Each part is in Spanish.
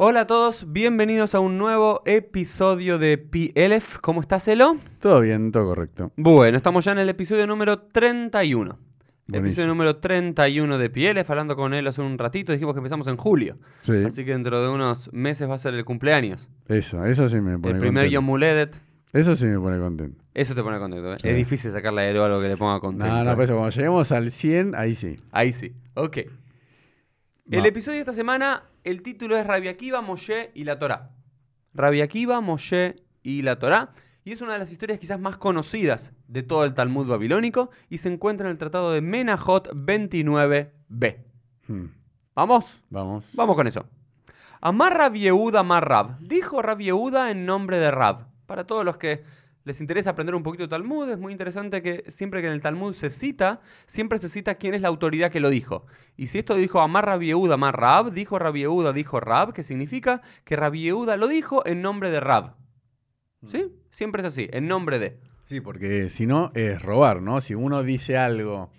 Hola a todos, bienvenidos a un nuevo episodio de PLF. ¿Cómo estás, Elo? Todo bien, todo correcto. Bueno, estamos ya en el episodio número 31. Buenísimo. Episodio número 31 de PLF, hablando con él hace un ratito, dijimos que empezamos en julio. Sí, Así que dentro de unos meses va a ser el cumpleaños. eso, eso sí me pone el primer contento. Yom Muledet. Eso sí me pone contento. Eso te pone contento. ¿eh? Sí. Es difícil sacarle a Elo algo que le ponga contento. No, no, por eso cuando lleguemos al 100, ahí sí. Ahí sí. Ok. El episodio de esta semana, el título es Rabbi Akiva, Moshe y la Torá. Rabbi Akiva, Moshe y la Torá. Y es una de las historias quizás más conocidas de todo el Talmud babilónico y se encuentra en el tratado de Menahot 29b. Hmm, ¿Vamos? Vamos. Vamos con eso. Amar Rab Yehuda Amar Rab. Dijo Rab Yehuda en nombre de Rab. Para todos los que les interesa aprender un poquito de Talmud, es muy interesante que siempre que en el Talmud se cita, siempre se cita quién es la autoridad que lo dijo. Y si esto dijo Amar Rab Yehuda Amar Rab, dijo Rab Yehuda, dijo Rab, que significa que Rab Yehuda lo dijo en nombre de Rab. ¿Sí? Siempre es así, en nombre de. Sí, porque si no es robar, ¿no? Si uno dice algo.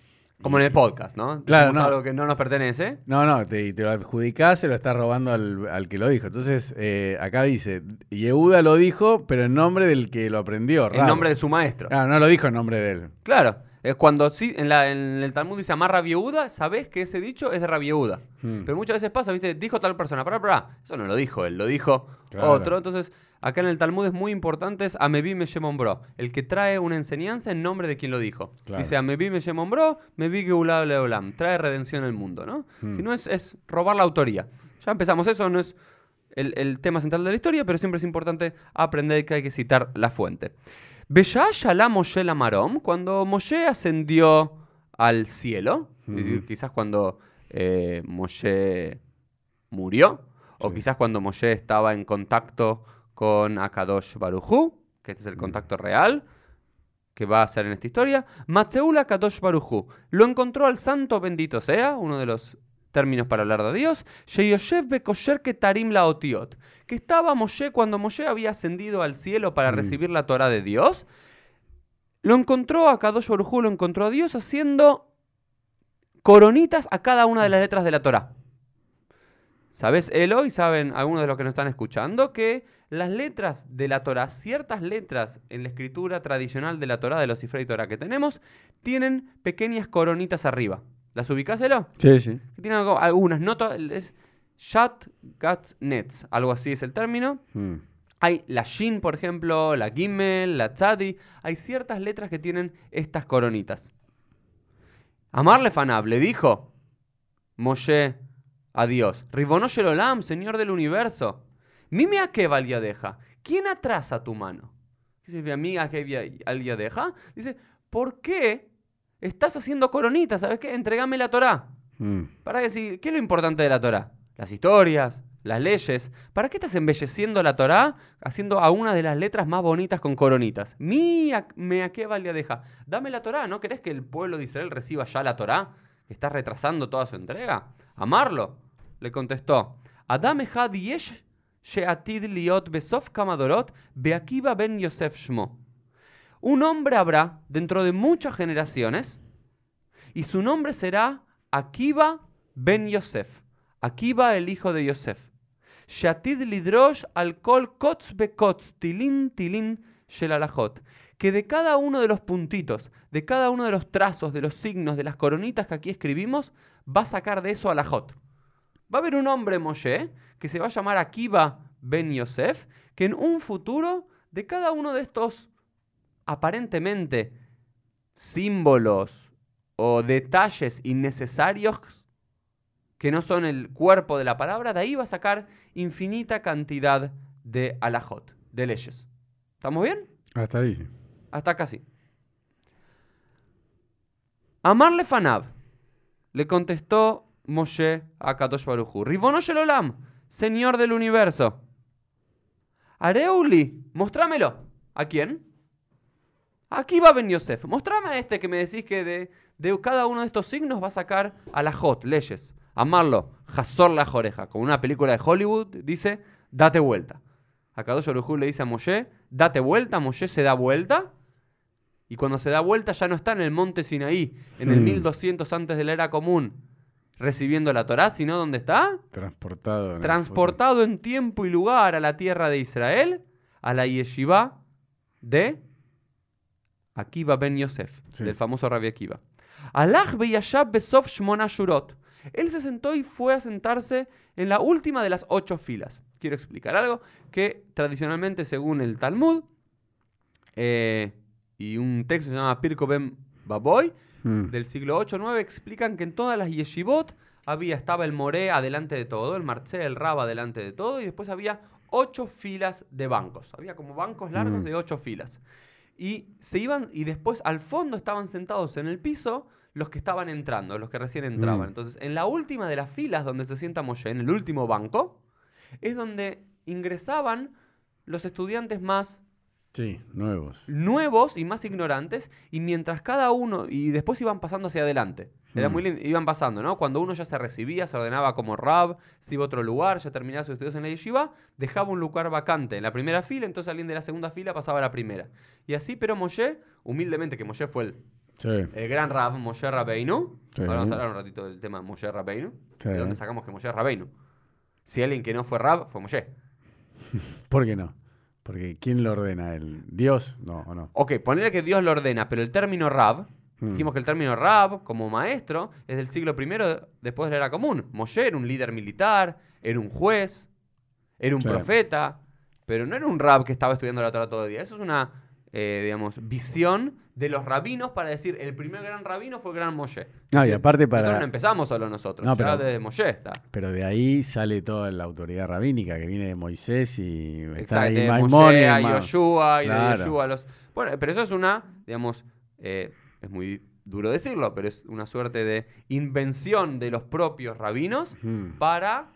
Como en el podcast, ¿no? Claro, no. algo que no nos pertenece. No, no, te, te lo adjudicás, se lo estás robando al, al que lo dijo. Entonces, eh, acá dice, Yehuda lo dijo, pero en nombre del que lo aprendió. En Rab. nombre de su maestro. Ah, no lo dijo en nombre de él. Claro. Es cuando sí, en, la- en el Talmud dice amar Rabieuda, sabés que ese dicho es de Rabieuda. Hmm. Pero muchas veces pasa, ¿viste? Dijo tal persona, pará, pará. Eso no lo dijo él, lo dijo Claro. otro. Entonces, acá en el Talmud es muy importante es Amebi me Bro, el que trae una enseñanza en nombre de quien lo dijo. Claro. Dice Amebi me Bro, me vi Geulah Leolam, trae redención al mundo, ¿no? Hmm. Si no es, es robar la autoría. Ya empezamos eso, no es el, el tema central de la historia, pero siempre es importante aprender que hay que citar la fuente. Beshá Shalá Moshe Lamarom, cuando Moshe ascendió al cielo, es decir, Ujú. quizás cuando eh, Moshe murió, o quizás cuando Moshe estaba en contacto con Akadosh Barujú, que este es el Mm. contacto real que va a ser en esta historia, Matzeul Akadosh Barujú lo encontró al santo bendito sea, uno de los términos para hablar de Dios, Sheyoshev Bekosher Ketarim Laotiot, que estaba Moshe cuando Moshe había ascendido al cielo para Mm. recibir la Torah de Dios, lo encontró a Kadosh Barujú, lo encontró a Dios haciendo coronitas a cada una de las letras de la Torah. ¿Sabes, Elo? Y saben algunos de los que nos están escuchando que las letras de la Torah, ciertas letras en la escritura tradicional de la Torah, de los Sifrei Torah que tenemos, tienen pequeñas coronitas arriba. ¿Las ubicás, Elo? Sí, sí. Tienen algunas, no to- es Shat Gats Nets, algo así es el término. Hmm. Hay la Shin, por ejemplo, la Gimel, la Tzadi. Hay ciertas letras que tienen estas coronitas. Amarle Fanab le dijo Moshe a Dios, Ribono Olam, Señor del universo. Mime a qué valía deja. ¿Quién atrasa tu mano? ¿Qué significa mi a qué valía deja? Dice, ¿por qué estás haciendo coronitas? ¿Sabes qué? Entregame la Torah. Hmm. ¿Para qué, si- ¿Qué es lo importante de la Torah? Las historias, las leyes. ¿Para qué estás embelleciendo la Torah haciendo a una de las letras más bonitas con coronitas? Mi a- me a qué valía deja. Dame la Torah, ¿no querés que el pueblo de Israel reciba ya la Torah? ¿Que estás retrasando toda su entrega? Amarlo. Le contestó. Adam yesh she'atid liot besof kamadorot beakiva ben Yosef shmo. Un hombre habrá dentro de muchas generaciones y su nombre será Akiva ben Yosef. Akiva el hijo de Yosef. Shatid lidrosh al kol kotz bekotz tilin tilin shel alajot. Que de cada uno de los puntitos, de cada uno de los trazos, de los signos, de las coronitas que aquí escribimos, va a sacar de eso alajot. Va a haber un hombre Moshe que se va a llamar Akiva ben Yosef, que en un futuro de cada uno de estos aparentemente símbolos o detalles innecesarios que no son el cuerpo de la palabra, de ahí va a sacar infinita cantidad de alajot, de leyes. ¿Estamos bien? Hasta ahí. Hasta casi. Amarle Fanab, le contestó Moshe a Kadosh Baruchu. Ribono Shel Olam, Señor del universo. Areuli, mostrámelo. ¿A quién? Aquí va Ben Yosef. Mostrame a este que me decís que de, de cada uno de estos signos va a sacar a la Jot, leyes. Amarlo, Hazor la oreja. Como una película de Hollywood, dice, date vuelta. A Kadosh Baruj Hu le dice a Moshe, date vuelta. Moshe se da vuelta. Y cuando se da vuelta ya no está en el monte Sinaí, en el Hmm. 1200 antes de la era común. recibiendo la Torá, sino ¿dónde está? Transportado. en Transportado en tiempo y lugar a la tierra de Israel, a la yeshiva de Akiva ben Yosef, Sí. del famoso Rabbi Akiva. Alach beyashab besof shmona shurot. Él se sentó y fue a sentarse en la última de las ocho filas. Quiero explicar algo que tradicionalmente, según el Talmud, eh, y un texto que se llama Pirko ben Baboy, Mm. del siglo 8 9 explican que en todas las yeshivot había, estaba el moré adelante de todo, el marché, el rab adelante de todo, y después había ocho filas de bancos. Había como bancos largos Mm. de ocho filas. Y se iban, y después al fondo estaban sentados en el piso los que estaban entrando, los que recién entraban. Mm. Entonces, en la última de las filas donde se sienta Moshe, en el último banco, es donde ingresaban los estudiantes más Sí, nuevos. nuevos y más ignorantes, y mientras cada uno, y después iban pasando hacia adelante. Era Mm. muy lindo, iban pasando, ¿no? Cuando uno ya se recibía, se ordenaba como rab, se iba a otro lugar, ya terminaba sus estudios en la yeshiva, dejaba un lugar vacante en la primera fila, entonces alguien de la segunda fila pasaba a la primera. Y así, pero Moshe, humildemente, que Moshe fue el, Sí. el gran rab, Moshe Rabbeinu, Sí. ahora vamos a hablar un ratito del tema Moshe Rabbeinu, Sí. de dónde sacamos que Moshe es Rabbeinu. Si alguien que no fue rab, fue Moshe. ¿Por qué no? Porque ¿quién lo ordena? ¿El Dios? No, ¿o no? Ok, ponerle que Dios lo ordena, pero el término rab, Mm. dijimos que el término rab, como maestro, es del siglo I después de la era común. Moshe era un líder militar, era un juez, era un Sí. profeta, pero no era un rab que estaba estudiando la Torah todo el día. Eso es una, eh, digamos, visión de los rabinos para decir, el primer gran rabino fue el gran Moshe. No, y aparte Nosotros no para... empezamos solo nosotros, No, ya pero- desde Moshe está. Pero de ahí sale toda la autoridad rabínica que viene de Moisés y está Exacto, ahí de Moshe a Yoshua y de Claro. Yoshua a los... Bueno, pero eso es una, digamos, eh, es muy duro decirlo, pero es una suerte de invención de los propios rabinos Mm. para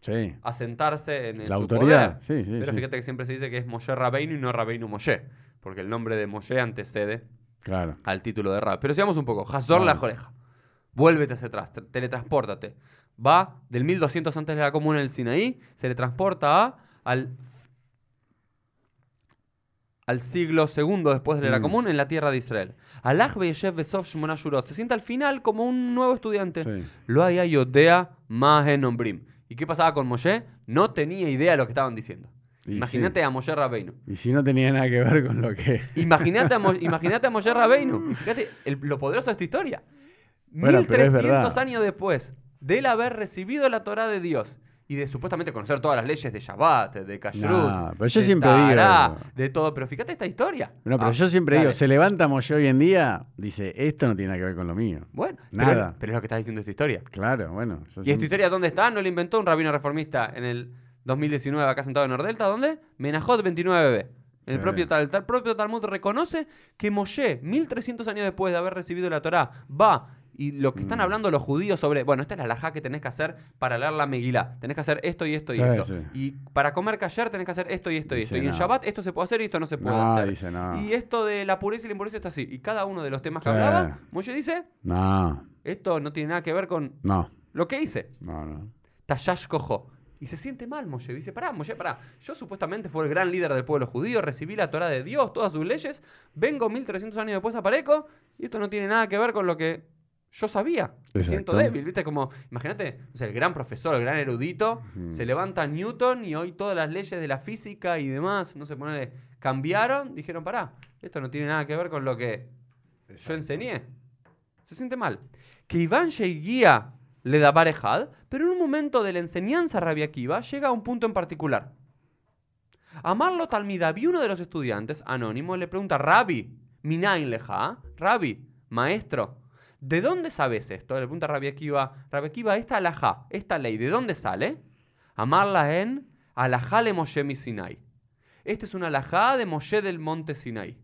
Sí. asentarse en, en La su autoridad. poder. Sí, sí, Pero fíjate que siempre se dice que es Moshe Rabbeinu y no Rabbeinu Moshe, porque el nombre de Moshe antecede Claro. al título de Rab. Pero sigamos un poco. Hazor la Vale. joreja. Vuélvete hacia atrás, te- teletranspórtate. Va del 1200 antes de la comuna del Sinaí, se le transporta a, al, al siglo segundo después de la era Mm. común en la tierra de Israel. Alach Beyeshev Besov Shmona Shurot. Se sienta al final como un nuevo estudiante. Sí. Lo haya Yodea Mahen Ombrim. ¿Y qué pasaba con Moshe? No tenía idea de lo que estaban diciendo. Imagínate sí. a Moshe Rabbeinu. Y si no tenía nada que ver con lo que... Imagínate a, Mo- a Moshe Rabbeinu. Fíjate el- lo poderoso de esta historia. Bueno, pero es 1300 verdad. años después de él haber recibido la Torah de Dios y de supuestamente conocer todas las leyes de Shabbat, de Kashrut, No, pero yo de siempre Tará, digo- de todo. Pero fíjate esta historia. No, pero Ah, yo siempre dale. digo, se levanta Moshe hoy en día, dice, esto no tiene nada que ver con lo mío. Bueno, Nada. Pero, pero es lo que está diciendo esta historia. Claro, bueno. ¿Y esta historia dónde está? ¿No la inventó un rabino reformista en el 2019 acá sentado en Nordelta? ¿Dónde? Menajot 29b. El, Sí. propio, tal- tal- propio Talmud reconoce que Moshe, 1300 años después de haber recibido la Torá, va y lo que están Mm. hablando los judíos sobre, bueno, esta es la alajá que tenés que hacer para leer la Megilá. Tenés que hacer esto y esto y Sí, esto. sí. Y para comer kasher tenés que hacer esto y esto y esto. Y en no. Shabbat esto se puede hacer y esto no se puede No, hacer. dice no. Y esto de la pureza y la impureza está así. Y cada uno de los temas que Sí. hablaba, Moshe dice, No, esto no tiene nada que ver con no, lo que hice. no, no. Tayash Kojo. Y se siente mal Moshe. Dice, pará, Moshe, pará. Yo supuestamente fui el gran líder del pueblo judío, recibí la Torah de Dios, todas sus leyes. Vengo 1300 años después a Pareco y esto no tiene nada que ver con lo que yo sabía. Me siento débil, ¿viste? Como, imagínate, o sea, el gran profesor, el gran erudito, se levanta Newton y hoy todas las leyes de la física y demás, no sé, ponele, cambiaron, dijeron, pará, esto no tiene nada que ver con lo que yo enseñé. Se siente mal. Que Iván guía le da parejad, pero en un momento de la enseñanza Rabbi Akiva llega a un punto en particular. Amarlo Talmidab y uno de los estudiantes, anónimo, le pregunta, Rabbi, Minain leja, Rabbi, maestro, ¿de dónde sabes esto? Le pregunta Rabbi Akiva, esta alajá, esta ley, ¿de dónde sale? Amarla en alajá le Moshe mi Sinai. Esta es una alajá de Moshe del monte Sinai.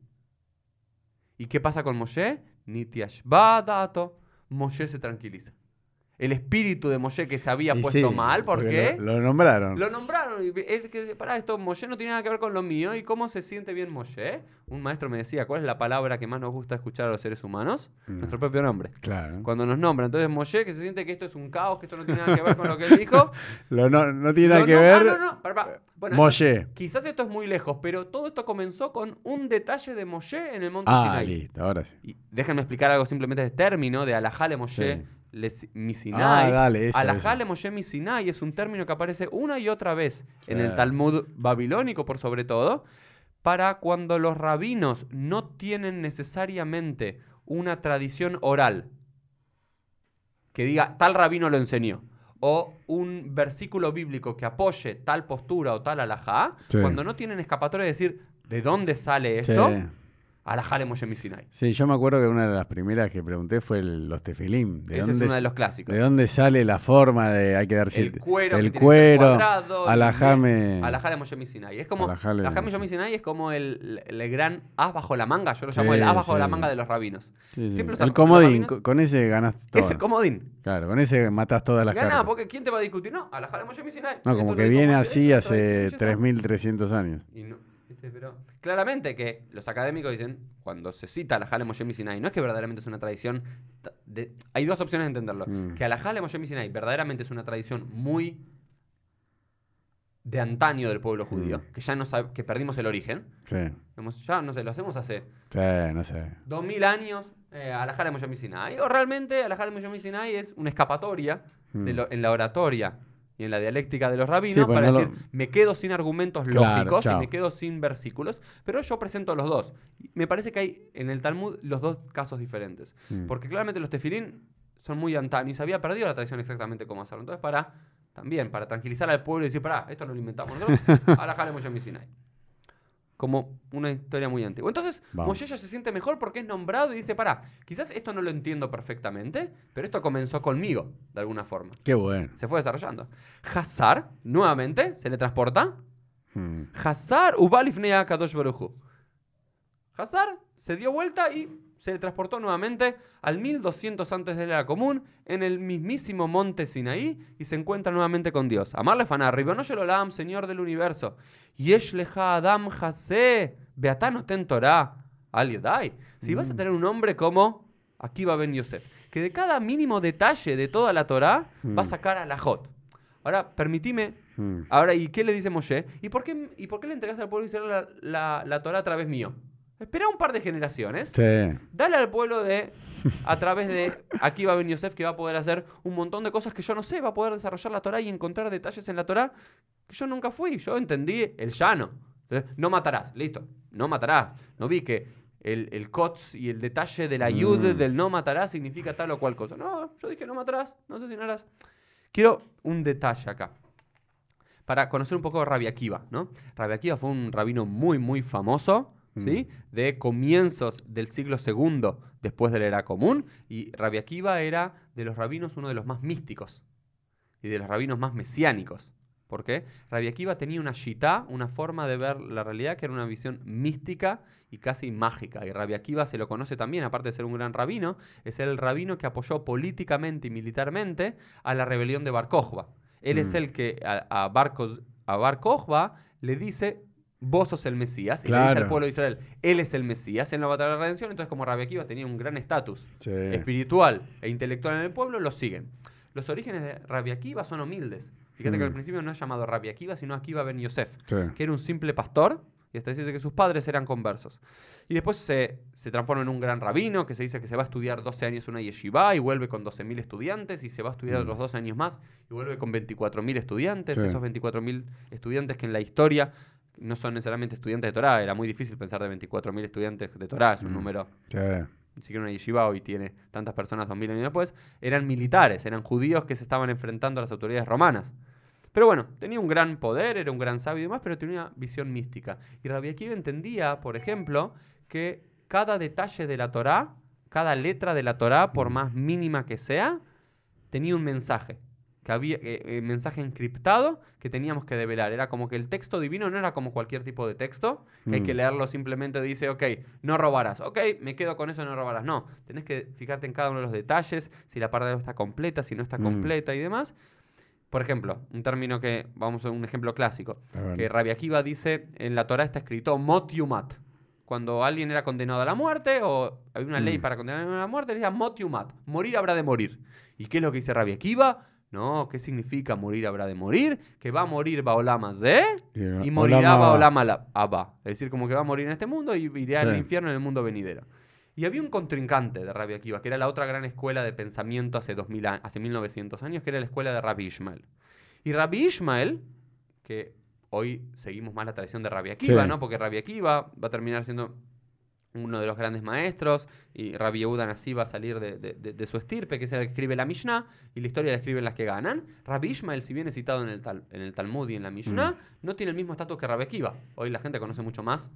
¿Y qué pasa con Moshe? Nitiashba dato. Moshe se tranquiliza. El espíritu de Moshe que se había Y puesto sí, mal, ¿por porque qué? Lo, lo nombraron. Lo nombraron. Y es que, pará, esto, Moshe no tiene nada que ver con lo mío. ¿Y cómo se siente bien Moshe? Un maestro me decía, ¿cuál es la palabra que más nos gusta escuchar a los seres humanos? Mm. Nuestro propio nombre. Claro. Cuando nos nombran. Entonces, Moshe, que se siente que esto es un caos, que esto no tiene nada que ver con lo que él dijo. Lo no, no tiene nada lo que nom- ver. Ah, no, no, pará, pará. Bueno, Moshe. quizás esto es muy lejos, pero todo esto comenzó con un detalle de Moshe en el monte Ah, Sinai. listo, ahora sí. Y déjenme explicar algo simplemente de término, de alajale Moshe, Sí. Les- mi Ah, dale, eso, Alajá eso. le Moshe mi Sinai es un término que aparece una y otra vez en el. Talmud babilónico, por sobre todo, para cuando los rabinos no tienen necesariamente una tradición oral que diga tal rabino lo enseñó o un versículo bíblico que apoye tal postura o tal alajá, Sí. cuando no tienen escapatoria de decir de dónde sale esto, Sí. Alajá mi Sinai. Sí, yo me acuerdo que una de las primeras que pregunté fue el- los tefilim. ¿De Ese es uno de los clásicos. ¿De dónde sale la forma de hay que dar El cuero, el que cuero, cuadrado, alajame, alajá Sinai. Es como, Alajá Sinai es como el, el- gran as bajo la manga, yo lo llamo Sí, el as bajo la manga de los rabinos. Sí. Siempre los- el comodín, rabinos- con ese ganas todo. Es el comodín. Claro, con ese matas todas las cartas. porque ¿quién te va a discutir? No, alajá Sinai. No, como que viene así hace tradición, ya está. 3.300 años. Y no. Pero claramente que los académicos dicen, cuando se cita la Jale Moshe Sinai, no es que verdaderamente es una tradición. de- hay dos opciones de entenderlo. Mm. Que a la Jale Moshe Sinai verdaderamente es una tradición muy de antaño del pueblo judío, Mm. que ya no sabe, que perdimos el origen. Sí, Hemos- ya no sé, lo hacemos hace sí, no sé. 2000 años eh, a la Moshe Sinai. O realmente a la Jale Moshe Sinai es una escapatoria de Mm. lo- en la oratoria y en la dialéctica de los rabinos Sí, pues para no decir, lo- me quedo sin argumentos Claro, lógicos y me quedo sin versículos, pero yo presento los dos. Me parece que hay en el Talmud los dos casos diferentes. Mm. Porque claramente los tefilín son muy antaños y se había perdido la tradición exactamente cómo hacerlo. Entonces, para también, para tranquilizar al pueblo y decir, pará, esto no lo inventamos nosotros, ahora jale Moshe Sinai. Como una historia muy antigua. Entonces, Vamos. Moshe ya se siente mejor porque es nombrado y dice, pará, quizás esto no lo entiendo perfectamente, pero esto comenzó conmigo, de alguna forma. Qué bueno. Se fue desarrollando. Hazar, nuevamente, se le transporta. Mm. Hazar ubalifnea kadosh baruchu. Hazar se dio vuelta y se le transportó nuevamente al 1200 antes de la era común en el mismísimo monte Sinaí y se encuentra nuevamente con Dios. Amarle fanar, Ribono Olam, Señor del universo. Yesh leja Adam Hase, Beatano ten Torah, al. Si vas a tener un hombre como Akiva ben Yosef, que de cada mínimo detalle de toda la Torah va a Mm. sacar a la Jot. Ahora, permitime Mm. Ahora, ¿y qué le dice Moshe? ¿Y por qué, y por qué le entregas al pueblo Israel la, la, la Torah a través mío? Espera un par de generaciones. Sí. Dale al pueblo de, a través de aquí va Ben Yosef, que va a poder hacer un montón de cosas que yo no sé, va a poder desarrollar la Torah y encontrar detalles en la Torah que yo nunca fui. Yo entendí el llano. Entonces, no matarás, listo. No matarás. No vi que el, el kotz y el detalle de la yud Mm. del no matarás significa tal o cual cosa. No, yo dije no matarás, no sé si no harás. Quiero un detalle acá para conocer un poco de Rabbi Akiva, ¿no? Rabbi Akiva fue un rabino muy, muy famoso, ¿sí? De comienzos del siglo II después de la era común, y Rabbi Akiva era de los rabinos uno de los más místicos y de los rabinos más mesiánicos. ¿Por qué? Rabbi Akiva tenía una shita, una forma de ver la realidad que era una visión mística y casi mágica. Y Rabbi Akiva se lo conoce también, aparte de ser un gran rabino, es el rabino que apoyó políticamente y militarmente a la rebelión de Bar Kokhba. Él es Mm. el que a, a Bar, a Bar Kokhba le dice, vos sos el Mesías. Y le dice al pueblo de Israel, él es el Mesías en la batalla de la redención. Entonces, como Rabbi Akiva tenía un gran estatus Sí. espiritual e intelectual en el pueblo, lo siguen. Los orígenes de Rabbi Akiva son humildes. Fíjate que Mm. al principio no es llamado Rabbi Akiva, sino Akiva ben Yosef, Sí. que era un simple pastor, y hasta dice que sus padres eran conversos. Y después se, se transforma en un gran rabino, que se dice que se va a estudiar 12 años una yeshiva y vuelve con 12.000 estudiantes, y se va a estudiar Mm. otros 12 años más y vuelve con 24.000 estudiantes. Sí. Esos 24.000 estudiantes que en la historia no son necesariamente estudiantes de Torah, era muy difícil pensar de 24.000 estudiantes de Torah, es un Mm. número Sí. ni siquiera una yeshiva hoy tiene tantas personas dos mil años después, eran militares, eran judíos que se estaban enfrentando a las autoridades romanas. Pero bueno, tenía un gran poder, era un gran sabio y demás, pero tenía una visión mística. Y Rabbi Akiva entendía, por ejemplo, que cada detalle de la Torá, cada letra de la Torá, por más mínima que sea, tenía un mensaje. Que había eh, eh, mensaje encriptado que teníamos que develar. Era como que el texto divino no era como cualquier tipo de texto, que hay que Mm. leerlo simplemente dice, ok, no robarás. Ok, me quedo con eso, no robarás. No, tenés que fijarte en cada uno de los detalles, si la parte está completa, si no está Mm. completa y demás. Por ejemplo, un término que, vamos a un ejemplo clásico, que Rabbi Akiva dice, en la Torah está escrito mot yumat. Cuando alguien era condenado a la muerte o había una ley Mm. para condenar a la muerte, decía mot yumat, morir habrá de morir. ¿Y qué es lo que dice Rabbi Akiva? No, ¿qué significa morir habrá de morir? Que va a morir Baolama Ze y morirá Olama- Baolama la- Abba. Es decir, como que va a morir en este mundo y irá al Sí. infierno en el mundo venidero. Y había un contrincante de Rabbi Akiva, que era la otra gran escuela de pensamiento hace, 2000 a- hace 1900 años, que era la escuela de Rabbi Ishmael. Y Rabbi Ishmael, que hoy seguimos más la tradición de Rabbi Akiva, Sí. ¿no? Porque Rabbi Akiva va a terminar siendo uno de los grandes maestros, y Rabbi Yehuda Nassi va a salir de, de- de- de su estirpe, que es el que escribe la Mishnah, y la historia la escriben las que ganan. Rabbi Ishmael, si bien es citado en el, Tal- en el Talmud y en la Mishnah, Mm. no tiene el mismo estatus que Rabbi Akiva. Hoy la gente conoce mucho más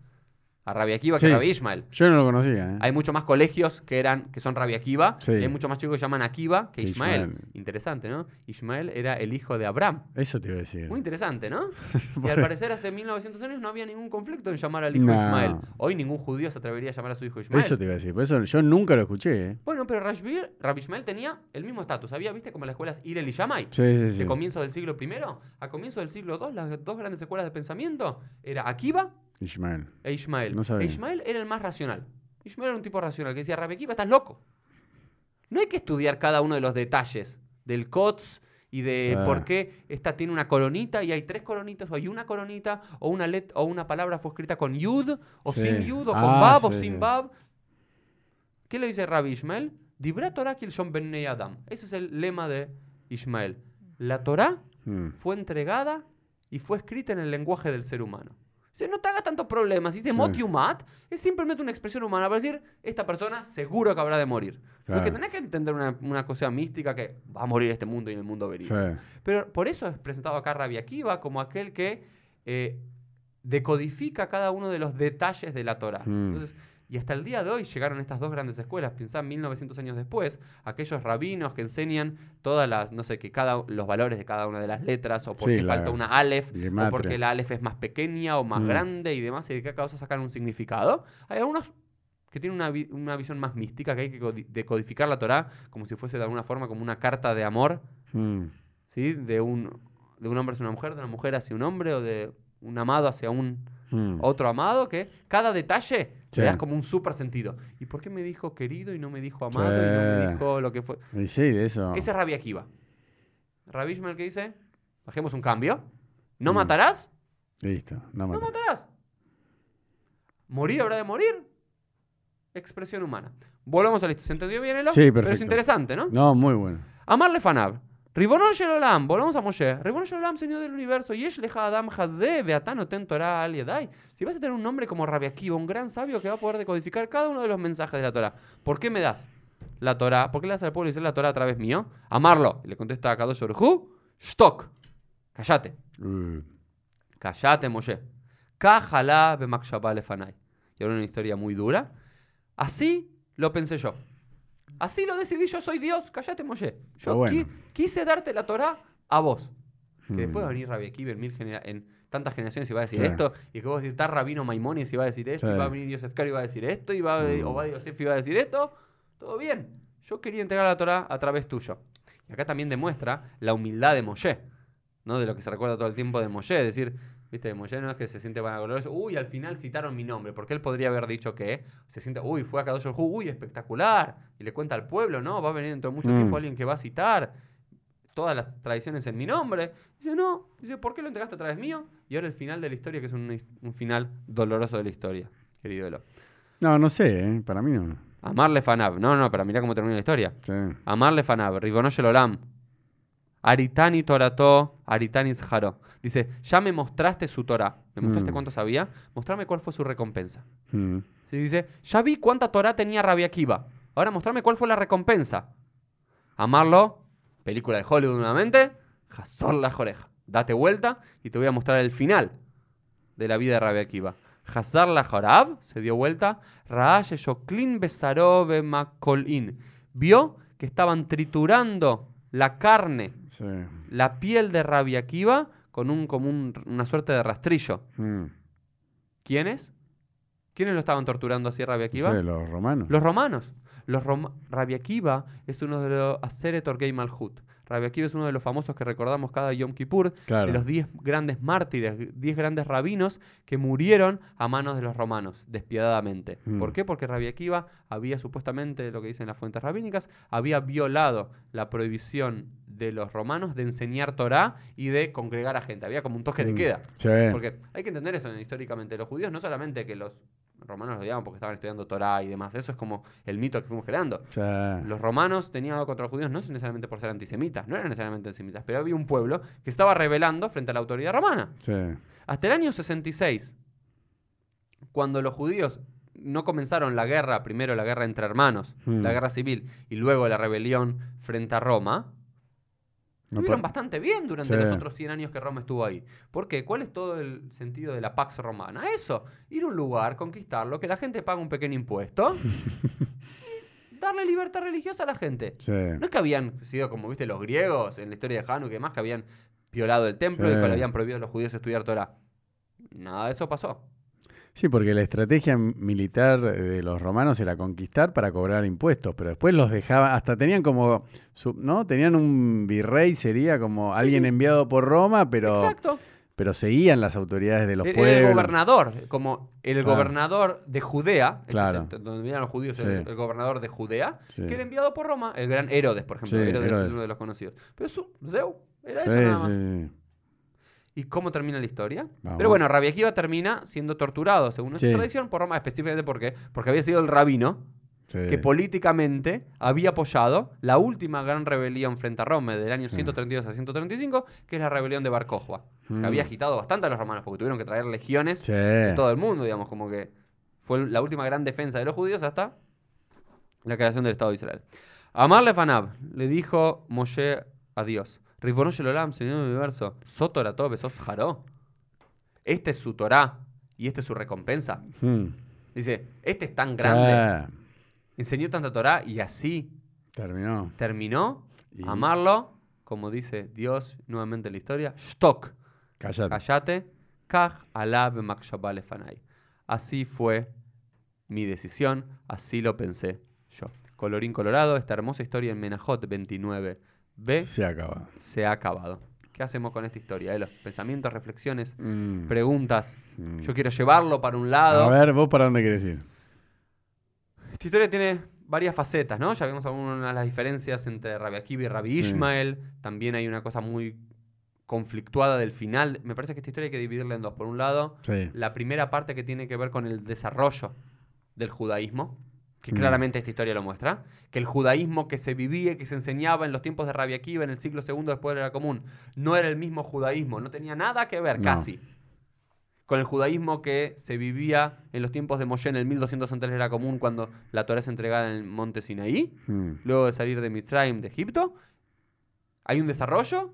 a Rabbi Akiva Sí. que a Rabbi Ishmael. Yo no lo conocía. ¿eh? Hay mucho más colegios que eran que son Rabbi Akiva, Sí. y hay muchos más chicos que llaman Akiva que. Ishmael. Interesante, ¿no? Ismael era el hijo de Abraham. Eso te iba a decir. Muy interesante, ¿no? Y al parecer hace 1900 años no había ningún conflicto en llamar al hijo No. Hoy ningún judío se atrevería a llamar a su hijo Ismael. Eso te iba a decir. Por eso yo nunca lo escuché. ¿eh? Bueno, pero Rabbi Rabbi Ishmael tenía el mismo estatus. Había, viste, como las escuelas Irel y Shammai. Sí, sí, sí. De comienzo del siglo I a comienzo del siglo II, las dos grandes escuelas de pensamiento era Akiva Ishmael. e Ismael. No sabía. E Ismael era el más racional. Ismael era un tipo racional que decía, Rabbi Akiva, estás loco. No hay que estudiar cada uno de los detalles del COTS y de por qué esta tiene una coronita y hay tres coronitas o hay una coronita o una let o una palabra fue escrita con yud o Sí. sin yud o con Ah, bab o sí, sin sí. bab. ¿Qué le dice Rabbi Ismael? Dibra Torah kilshon bennei Adam. Ese es el lema de Ismael. La Torah Mm. fue entregada y fue escrita en el lenguaje del ser humano. Dice, no te hagas tantos problemas. Dice, Sí. mot yumat es simplemente una expresión humana para decir, esta persona seguro que habrá de morir. Porque Claro. tenés que entender una, una cosa mística que va a morir este mundo y en el mundo verídico. Sí. Pero por eso es presentado acá Rabbi Akiva como aquel que eh, decodifica cada uno de los detalles de la Torah. Mm. Entonces, y hasta el día de hoy llegaron estas dos grandes escuelas, pensá 1900 años después, aquellos rabinos que enseñan todas las, no sé, que cada, los valores de cada una de las letras, o porque Sí, falta una alef, o porque la alef es más pequeña o más Mm. grande y demás, y de qué causa sacan un significado. Hay algunos que tienen una, vi- una visión más mística, que hay que codi- decodificar la Torah como si fuese de alguna forma como una carta de amor Mm. ¿sí? De un, de un hombre hacia una mujer, de una mujer hacia un hombre, o de un amado hacia un Mm. otro amado, que cada detalle Sí. le das como un súper sentido. ¿Y por qué me dijo querido y no me dijo amado y no me Sí. dijo lo que fue? Y sí, eso. Ese es Rabbi Akiva. Rabbi Ishmael que dice, bajemos un cambio, no Mm. matarás, Listo. No no mata. matarás. Morir habrá de morir, expresión humana. Volvamos a la historia. ¿Se entendió bien, Elo? Sí, Pero es perfecto. interesante, ¿no? No, muy bueno. Amarle Fanab. Olam, volvamos a Moshe. Ribonon Shel Olam, Señor del universo. Yesh leja Adam Hazé, Beatano ten Torah al Yadai. Si vas a tener un nombre como Rabbi Akiva, un gran sabio que va a poder decodificar cada uno de los mensajes de la Torah, ¿por qué me das la Torah? ¿Por qué le das al pueblo y dice la Torah a través mío? Amarlo. Y le contesta a Kadosh Baruj Shtok. Callate. Uh, Callate, Moshe. Kajalá lefanai. Y ahora una historia muy dura. Así lo pensé yo. Así lo decidí yo, soy Dios. Callate, Moshe. Yo bueno. qui- quise darte la Torah a vos. Que mm. después va a venir Rabbi Akiva en, mil en tantas generaciones y va a decir esto. Y que vos decir, está Rabino Maimonides y va a decir esto. Sí. Y va a venir Yosef Kar y va a decir esto. Y va a Mm. Obadiah Yosef y va a decir esto. Todo bien. Yo quería entregar la Torah a través tuyo. Y acá también demuestra la humildad de Moshe. ¿no? De lo que se recuerda todo el tiempo de Moshe. Es decir, viste, Moshe no es que se siente vanaglorioso. Uy, al final citaron mi nombre. Porque él podría haber dicho que se siente, uy, fue a Kadosh Hu, uy, espectacular. Y le cuenta al pueblo, ¿no? Va a venir dentro de mucho Mm. tiempo alguien que va a citar todas las tradiciones en mi nombre. Dice, no. Dice, ¿por qué lo entregaste a través mío? Y ahora el final de la historia, que es un, un final doloroso de la historia, querido Elo. No, no sé, ¿eh? para mí no. Amarle Fanab. No, no, pero mira cómo termina la historia. Sí. Amarle Fanab, Ribonoshel Olam. Aritani Torato, Aritani Zharo. Dice, ya me mostraste su Torah. ¿Me mostraste Mm. cuánto sabía? Mostrame cuál fue su recompensa. Mm. Sí, dice, ya vi cuánta Torah tenía Rabbi Akiva. Ahora mostrame cuál fue la recompensa. Amarlo, película de Hollywood nuevamente, Hazor la oreja. Date vuelta y te voy a mostrar el final de la vida de Rabbi Akiva. Hazar la Jorab se dio vuelta. Raash Shoklin Besaró Bemakolin. Vio que estaban triturando la carne, Sí. la piel de Rabbi Akiva con un, como un- una suerte de rastrillo. Mm. ¿Quiénes? ¿Quiénes lo estaban torturando así a Rabbi Akiva? Sí, los romanos. Los romanos. Los Rabbi Akiva es uno de los Aseret Orgei Malhut. Rabbi Akiva es uno de los famosos que recordamos cada Yom Kippur, claro. de los 10 grandes mártires, 10 grandes rabinos que murieron a manos de los romanos, despiadadamente. Mm. ¿Por qué? Porque Rabbi Akiva había supuestamente, lo que dicen las fuentes rabínicas, había violado la prohibición de los romanos de enseñar Torah y de congregar a gente. Había como un toque de Mm. queda. Sí. Porque hay que entender eso históricamente. Los judíos no solamente que los romanos los odiaban porque estaban estudiando Torah y demás. Eso es como el mito que fuimos creando. Sí. Los romanos tenían algo contra los judíos no necesariamente por ser antisemitas, no eran necesariamente antisemitas, pero había un pueblo que estaba rebelando frente a la autoridad romana. Sí. Hasta el año 66, cuando los judíos no comenzaron la guerra, primero la guerra entre hermanos, Hmm. la guerra civil, y luego la rebelión frente a Roma, estuvieron bastante bien durante Sí. los otros 100 años que Roma estuvo ahí. ¿Por qué? ¿Cuál es todo el sentido de la Pax Romana? Eso, ir a un lugar, conquistarlo, que la gente pague un pequeño impuesto y darle libertad religiosa a la gente. Sí. No es que habían sido como, viste, los griegos en la historia de Hanukkah y demás, que habían violado el templo Sí. y que le habían prohibido a los judíos estudiar Torah. Nada de eso pasó. Sí, porque la estrategia militar de los romanos era conquistar para cobrar impuestos, pero después los dejaban, hasta tenían como, su- ¿no? Tenían un virrey, sería como Sí, alguien sí. enviado por Roma, pero, Exacto. pero seguían las autoridades de los Era pueblos. el gobernador, como el Claro. gobernador de Judea, Claro. el- donde vivían los judíos, Sí. el, el gobernador de Judea, que era enviado por Roma, el gran Herodes, por ejemplo. Herodes, es uno de los conocidos. Pero su Zeus era eso nada más. ¿Y cómo termina la historia? Vamos. Pero bueno, Rabbi Akiva termina siendo torturado, según nuestra Sí. tradición, por Roma, específicamente porque, porque había sido el rabino Sí. que políticamente había apoyado la última gran rebelión frente a Roma del año Sí. 132 a 135, que es la rebelión de Bar Kokhba, Mm. que había agitado bastante a los romanos porque tuvieron que traer legiones de todo el mundo, digamos, como que fue la última gran defensa de los judíos hasta la creación del Estado de Israel. Amar Lefanab le dijo Moshe a Dios, Ribono Shel Olam, Señor del universo, Sotora Tobe, sos Jaró. Este es su Torah y esta es su recompensa. Mm. Dice, este es tan grande, Sí. enseñó tanta Torah y así Terminó. terminó Y- amarlo, como dice Dios nuevamente en la historia, Shtok, Cállate. Callate, Kaj alab. Así fue mi decisión, así lo pensé yo. Colorín colorado, esta hermosa historia en Menajot 29b Se acaba. se ha acabado. ¿Qué hacemos con esta historia? Elo? Pensamientos, reflexiones, Mm. preguntas. Mm. Yo quiero llevarlo para un lado. A ver, vos para dónde querés ir. Esta historia tiene varias facetas, ¿no? Ya vimos algunas de las diferencias entre Rabbi Akiva y Rabbi Sí. Ishmael. También hay una cosa muy conflictuada del final. Me parece que esta historia hay que dividirla en dos. Por un lado, Sí. la primera parte que tiene que ver con el desarrollo del judaísmo, que Mm. claramente esta historia lo muestra, que el judaísmo que se vivía y que se enseñaba en los tiempos de Rabbi Akiva en el siglo II después de la común, no era el mismo judaísmo, no tenía nada que ver, No. casi, con el judaísmo que se vivía en los tiempos de Moshe en el 1200 antes de la común, cuando la Torah es entregada en el monte Sinaí, Mm. luego de salir de Mitzrayim, de Egipto. Hay un desarrollo,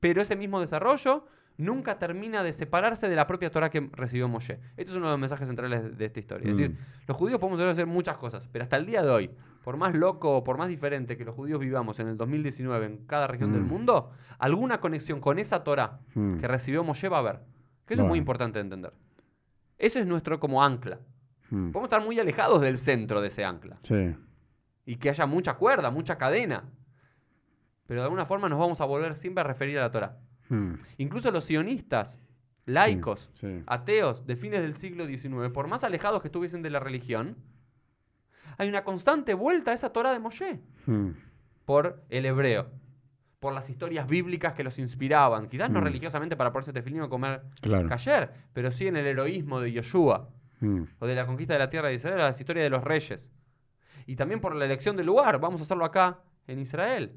pero ese mismo desarrollo nunca termina de separarse de la propia Torah que recibió Moshe. Este es uno de los mensajes centrales de- esta historia. Es decir, Mm. los judíos podemos hacer muchas cosas, pero hasta el día de hoy, por más loco o por más diferente que los judíos vivamos en el 2019 en cada región del Mm. mundo, alguna conexión con esa Torah Mm. que recibió Moshe va a haber. Que eso es muy importante de entender. Ese es nuestro como ancla. Podemos estar muy alejados del centro de ese ancla Sí. y que haya mucha cuerda, mucha cadena. Pero de alguna forma nos vamos a volver siempre a referir a la Torah. Mm. Incluso los sionistas, laicos, Sí. ateos de fines del siglo XIX, por más alejados que estuviesen de la religión, hay una constante vuelta a esa Torah de Moshe Mm. por el hebreo, por las historias bíblicas que los inspiraban. Quizás no Mm. religiosamente para ponerse tefilín o comer Claro. kasher, pero sí en el heroísmo de Yoshua Mm. o de la conquista de la tierra de Israel, las historias de los reyes. Y también por la elección del lugar, vamos a hacerlo acá en Israel.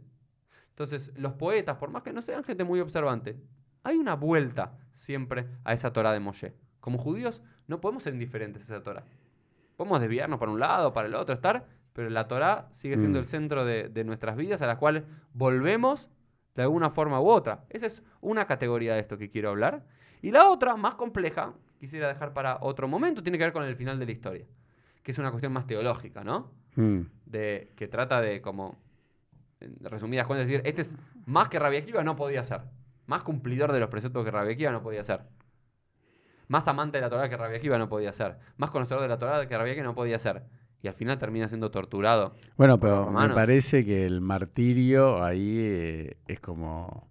Entonces, los poetas, por más que no sean gente muy observante, hay una vuelta siempre a esa Torah de Moshe. Como judíos no podemos ser indiferentes a esa Torah. Podemos desviarnos para un lado, para el otro, estar, pero la Torah sigue siendo Mm. el centro de, de nuestras vidas a las cuales volvemos de alguna forma u otra. Esa es una categoría de esto que quiero hablar. Y la otra, más compleja, quisiera dejar para otro momento, tiene que ver con el final de la historia, que es una cuestión más teológica, ¿no? Mm. De, que trata de, como, en resumidas cuentas, decir, este es más que Rabia Akiva no podía ser. Más cumplidor de los preceptos que Rabia Akiva no podía ser. Más amante de la Torah que Rabia Akiva no podía ser. Más conocedor de la Torah que Rabia Akiva no podía ser. Y al final termina siendo torturado. Bueno, pero me parece que el martirio ahí eh, es como,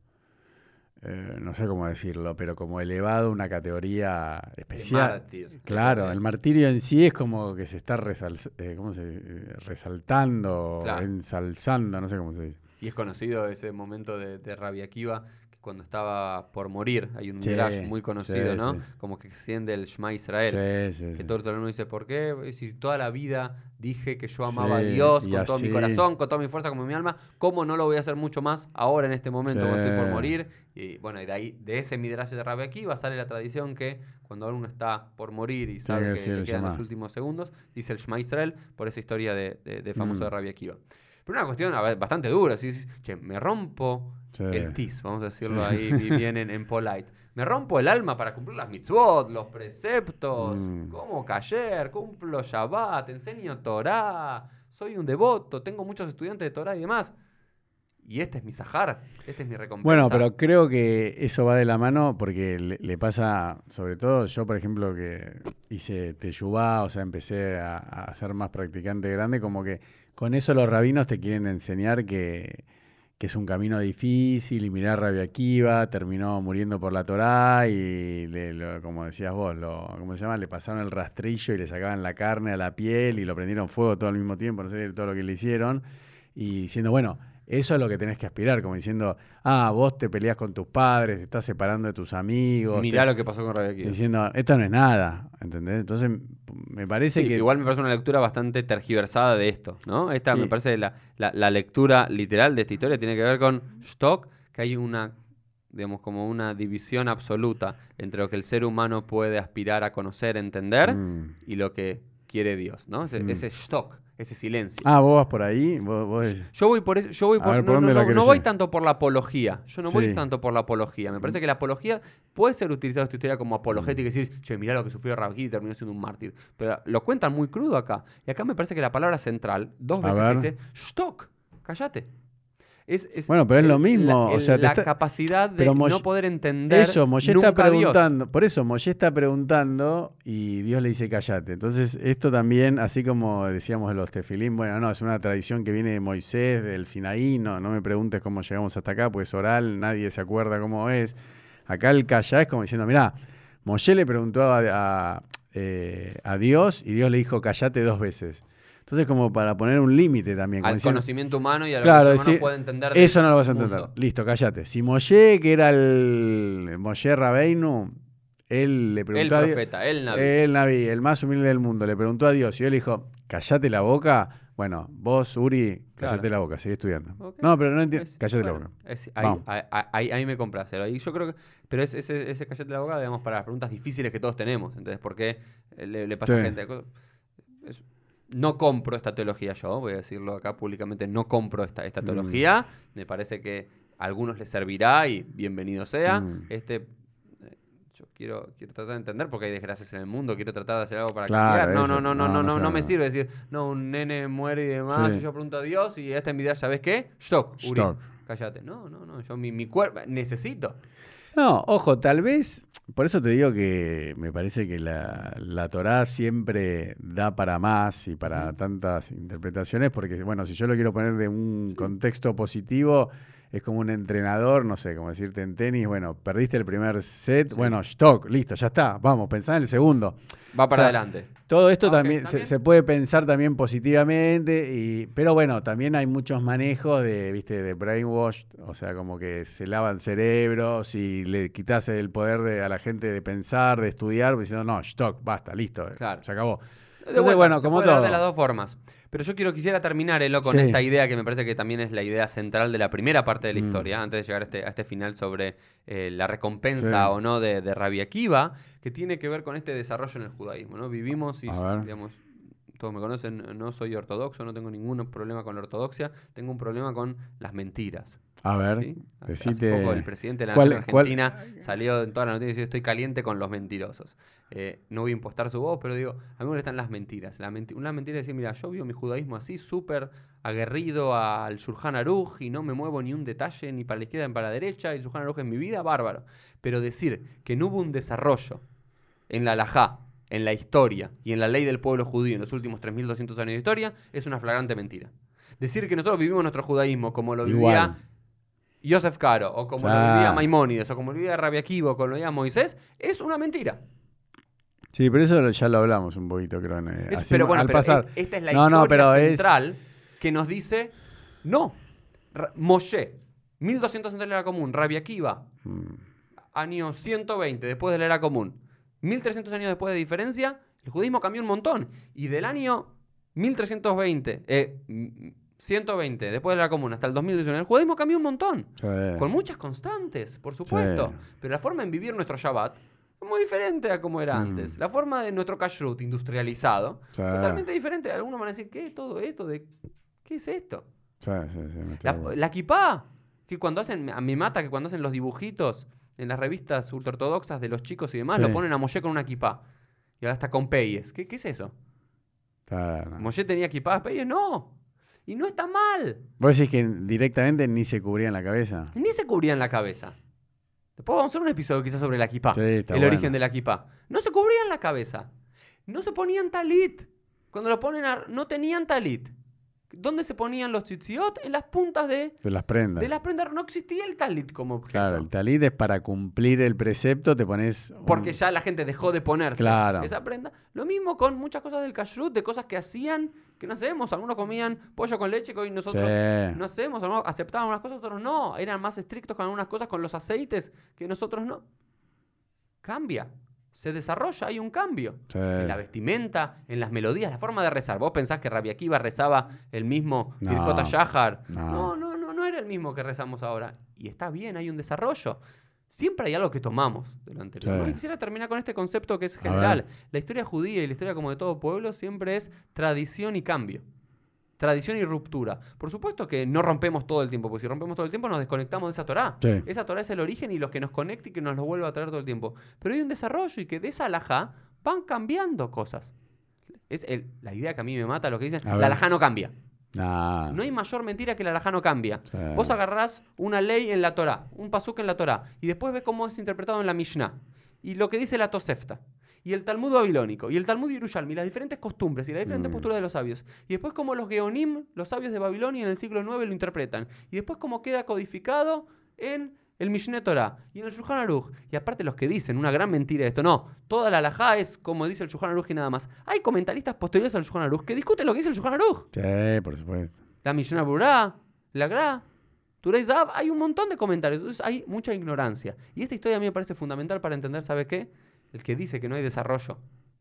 eh, no sé cómo decirlo, pero como elevado a una categoría especial. mártir. Claro, el martirio en sí es como que se está resal- eh, ¿cómo se- eh, resaltando, Claro. ensalzando, no sé cómo se dice. Y es conocido ese momento de, de Rabia Akiva, que cuando estaba por morir. Hay un Sí, midrash muy conocido, sí, ¿no? sí. Como que extiende el Shema Israel. Sí, sí, Que todo el mundo dice, ¿por qué? Si toda la vida dije que yo amaba a Dios con todo mi corazón, con toda mi fuerza, con mi alma, ¿cómo no lo voy a hacer mucho más ahora en este momento cuando estoy por morir? Y bueno, y de ahí, de ese midrash de Rabbi Akiva sale la tradición que cuando uno está por morir y sabe que que, le quedan los últimos segundos, dice el Shema Israel por esa historia de, de- de famoso Mm. de Rabbi Akiva. Pero una cuestión bastante dura, si dices, che, me rompo Sí. el tis, vamos a decirlo Sí. ahí bi- bien en, en polite. Me rompo el alma para cumplir las mitzvot, los preceptos, Mm. como Kayer, cumplo Shabbat, enseño Torah, soy un devoto, tengo muchos estudiantes de Torah y demás. Y este es mi Sahar, este es mi recompensa. Bueno, pero creo que eso va de la mano porque le, le pasa, sobre todo yo, por ejemplo, que hice teyubá, o sea, empecé a, a ser más practicante grande, como que con eso los rabinos te quieren enseñar que, que es un camino difícil y mirar Rabia Akiva, terminó muriendo por la Torá y, le- lo- como decías vos, lo, ¿cómo se llama? Le pasaron el rastrillo y le sacaban la carne a la piel y lo prendieron fuego todo al mismo tiempo, no sé todo lo que le hicieron, y diciendo, bueno, eso es lo que tenés que aspirar, como diciendo, ah, vos te peleas con tus padres, te estás separando de tus amigos. Mirá te- lo que pasó con Rabbi Akiva. Diciendo, esto no es nada, ¿entendés? Entonces, me parece Sí, que... Igual me parece una lectura bastante tergiversada de esto, ¿no? Esta me parece la, la, la lectura literal de esta historia tiene que ver con Stock, que hay una, digamos, como una división absoluta entre lo que el ser humano puede aspirar a conocer, entender, Mm. y lo que quiere Dios, ¿no? Ese, Mm. ese Stock, ese silencio. Ah, vos vas por ahí, vos... vos- Yo voy por eso, yo voy por, ver, no, ¿por no, dónde la no, querés no voy tanto por la apología. Yo no voy tanto por la apología. Me parece que la apología puede ser utilizada esta historia como apologética y decir, che, mirá lo que sufrió Rabbi y terminó siendo un mártir. Pero lo cuentan muy crudo acá. Y acá me parece que la palabra central, dos veces que dice, stock, cállate. Es, es Bueno, pero es lo mismo, La, o sea, la está- capacidad de pero no poder entender Eso, nunca está preguntando, por eso Moshe está preguntando y Dios le dice callate. Entonces, esto también, así como decíamos de los tefilín, bueno, no, es una tradición que viene de Moisés, del Sinaí, no, no me preguntes cómo llegamos hasta acá, pues es oral, nadie se acuerda cómo es. Acá el callá es como diciendo, mirá, Moshe le preguntó a, a, eh, a Dios y Dios le dijo callate dos veces. Entonces, como para poner un límite también. Al conocimiento humano y a lo Claro, que el humano puede entender eso no lo vas a entender. mundo. Listo, cállate. Si Moshe, que era el Moshe Rabeinu, él le El preguntó a Dios, profeta, el nabi. el Naví, el más humilde del mundo, le preguntó a Dios y él dijo, cállate la boca. Bueno, vos, Uri, cállate Claro. la boca, sigue estudiando. No, pero no entiendo. Cállate bueno, la boca. es- ahí, Vamos. ahí- ahí- ahí me compras. Ahí yo creo que. Pero es, ese, ese cállate la boca, digamos, para las preguntas difíciles que todos tenemos. Entonces, ¿por qué le, le pasa Sí. a gente? No compro esta teología yo, voy a decirlo acá públicamente, no compro esta, esta Mm. teología. Me parece que a algunos les servirá y bienvenido sea. Mm. Este. eh, Yo quiero, quiero tratar de entender porque hay desgracias en el mundo, quiero tratar de hacer algo para Claro, cambiar. No, no, no, no, No, no, no me sirve decir, no, un nene muere y demás, Sí. y yo pregunto a Dios y esta envidia, ¿sabes qué? Stock, Uri. Stock. Cállate. No, no, no. Yo mi, mi cuerpo necesito. No, ojo, tal vez, por eso te digo que me parece que la, la Torá siempre da para más y para tantas interpretaciones, porque bueno, si yo lo quiero poner de un contexto positivo, es como un entrenador, no sé, como decirte en tenis, bueno, perdiste el primer set, Sí. bueno, stock, listo, ya está, vamos, pensá en el segundo. Va para O sea, adelante. Todo esto Ah, también, se, también. se puede pensar también positivamente, y, pero bueno, también hay muchos manejos de, viste, de brainwash, o sea, como que se lavan cerebros y le quitas el poder de, a la gente de pensar, de estudiar, diciendo, no, stock, basta, listo, Claro. se acabó. De Entonces, bueno, como todo. de las dos formas. Pero yo quiero quisiera terminar, Elo, con Sí. esta idea que me parece que también es la idea central de la primera parte de la Mm. historia, antes de llegar a este, a este final sobre eh, la recompensa Sí. o no de, de Rabbi Akiva, que tiene que ver con este desarrollo en el judaísmo. ¿no? Vivimos y, digamos, todos me conocen, no soy ortodoxo, no tengo ningún problema con la ortodoxia, tengo un problema con las mentiras. A ver, ¿sí? Hace, poco el presidente de la ¿cuál- Nación cuál- Argentina salió en toda la noticia diciendo estoy caliente con los mentirosos. Eh, no voy a impostar su voz, pero digo, a mí me molestan las mentiras. La menti- una mentira es decir, mira, yo vivo mi judaísmo así, súper aguerrido al Shulchan Aruch y no me muevo ni un detalle ni para la izquierda ni para la derecha, y el Shulchan Aruch es mi vida, bárbaro. Pero decir que no hubo un desarrollo en la halajá, en la historia y en la ley del pueblo judío en los últimos 3.200 años de historia es una flagrante mentira. Decir que nosotros vivimos nuestro judaísmo como lo Igual. vivía Yosef Caro, o como lo vivía Maimónides, o como lo vivía Rabia o como lo vivía Moisés, es una mentira. Sí, pero eso ya lo hablamos un poquito, creo. en, eh, Es- así, pero bueno, al pero pasar. es- esta es la No, no, historia es- central que nos dice, no, Moshe 1200 antes de la era común, Rabbi Akiva, Mm. año 120 después de la era común, 1300 años después de diferencia, el judaísmo cambió un montón. Y del año 1320, eh, mm, 120 después de la era común hasta el 2019, el judaísmo cambió un montón. Sí. Con muchas constantes, por supuesto. Sí. Pero la forma en vivir nuestro Shabbat muy diferente a como era Mm. antes. La forma de nuestro kashrut industrializado, Sí. totalmente diferente. Algunos van a decir, ¿qué es todo esto? De, ¿Qué es esto? Sí, sí, La, la kippah, que cuando hacen, a mí mata que cuando hacen los dibujitos en las revistas ultraortodoxas de los chicos y demás, lo ponen a Moshe con una kippah. Y ahora está con peyes. ¿Qué, qué es eso? no. ¿Moshe tenía kippah, peyes? No. Y no está mal. Vos decís que directamente ni se cubrían la cabeza. Ni se cubrían la cabeza. Después vamos a hacer un episodio quizás sobre la kippah. Sí, el bueno. origen de la kippah. No se cubrían la cabeza. No se ponían talit. Cuando lo ponen a- no tenían talit. ¿Dónde se ponían los tzitziot? En las puntas de, De las prendas. de las prendas. No existía el talit como objeto. Claro, el talit es para cumplir el precepto, te pones. un- Porque ya la gente dejó de ponerse Claro. esa prenda. Lo mismo con muchas cosas del kashrut, de cosas que hacían, que no hacemos. Algunos comían pollo con leche, que hoy nosotros Sí. no hacemos. Algunos aceptaban unas cosas, otros no. Eran más estrictos con algunas cosas, con los aceites, que nosotros no. Cambia. Se desarrolla, hay un cambio. Sí. En la vestimenta, en las melodías, la forma de rezar. ¿Vos pensás que Rabbi Akiva rezaba el mismo No. Birkota Yahar? No. No, no, no, no era el mismo que rezamos ahora. Y está bien, hay un desarrollo. Siempre hay algo que tomamos de lo anterior. Sí. Quisiera terminar con este concepto que es general. La historia judía y la historia como de todo pueblo siempre es tradición y cambio. Tradición y ruptura. Por supuesto que no rompemos todo el tiempo, porque si rompemos todo el tiempo nos desconectamos de esa Torah. Sí. Esa Torah es el origen y los que nos conecta y que nos lo vuelve a traer todo el tiempo. Pero hay un desarrollo y que de esa alajá van cambiando cosas. Es el- la idea que a mí me mata, lo que dicen, la alajá no cambia. Nah. No hay mayor mentira que la alajá no cambia. Sí. Vos agarrás una ley en la Torah, un pasuk en la Torah, y después ves cómo es interpretado en la Mishnah. Y lo que dice la Tosefta. Y el Talmud babilónico. Y el Talmud Yerushalmi. Las diferentes costumbres y las diferentes Mm. posturas de los sabios. Y después cómo los Geonim, los sabios de Babilonia en el siglo IX lo interpretan. Y después cómo queda codificado en el Mishneh Torah y en el Shulchan Aruch. Y aparte los que dicen, una gran mentira de esto, no, toda la alajá es como dice el Shulchan Aruch y nada más. Hay comentaristas posteriores al Shulchan Aruch que discuten lo que dice el Shulchan Aruch. Sí, por supuesto. La Mishnah Burá, la Gra, Turei Zahav, hay un montón de comentarios. Entonces hay mucha ignorancia. Y esta historia a mí me parece fundamental para entender, ¿sabe qué? El que dice que no hay desarrollo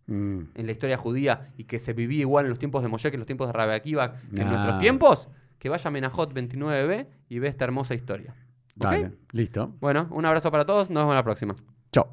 Mm. en la historia judía y que se vivía igual en los tiempos de Moshe que en los tiempos de Rabbi Akiva, que en nuestros tiempos, que vaya a Menajot 29b y ve esta hermosa historia. ¿Ok? Dale, listo. Bueno, un abrazo para todos, nos vemos la próxima. Chao.